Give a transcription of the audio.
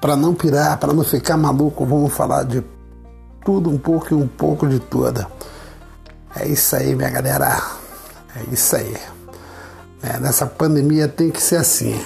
para não pirar, para não ficar maluco, vamos falar de tudo um pouco e um pouco de toda. É isso aí, minha galera. É isso aí. É, nessa pandemia tem que ser assim.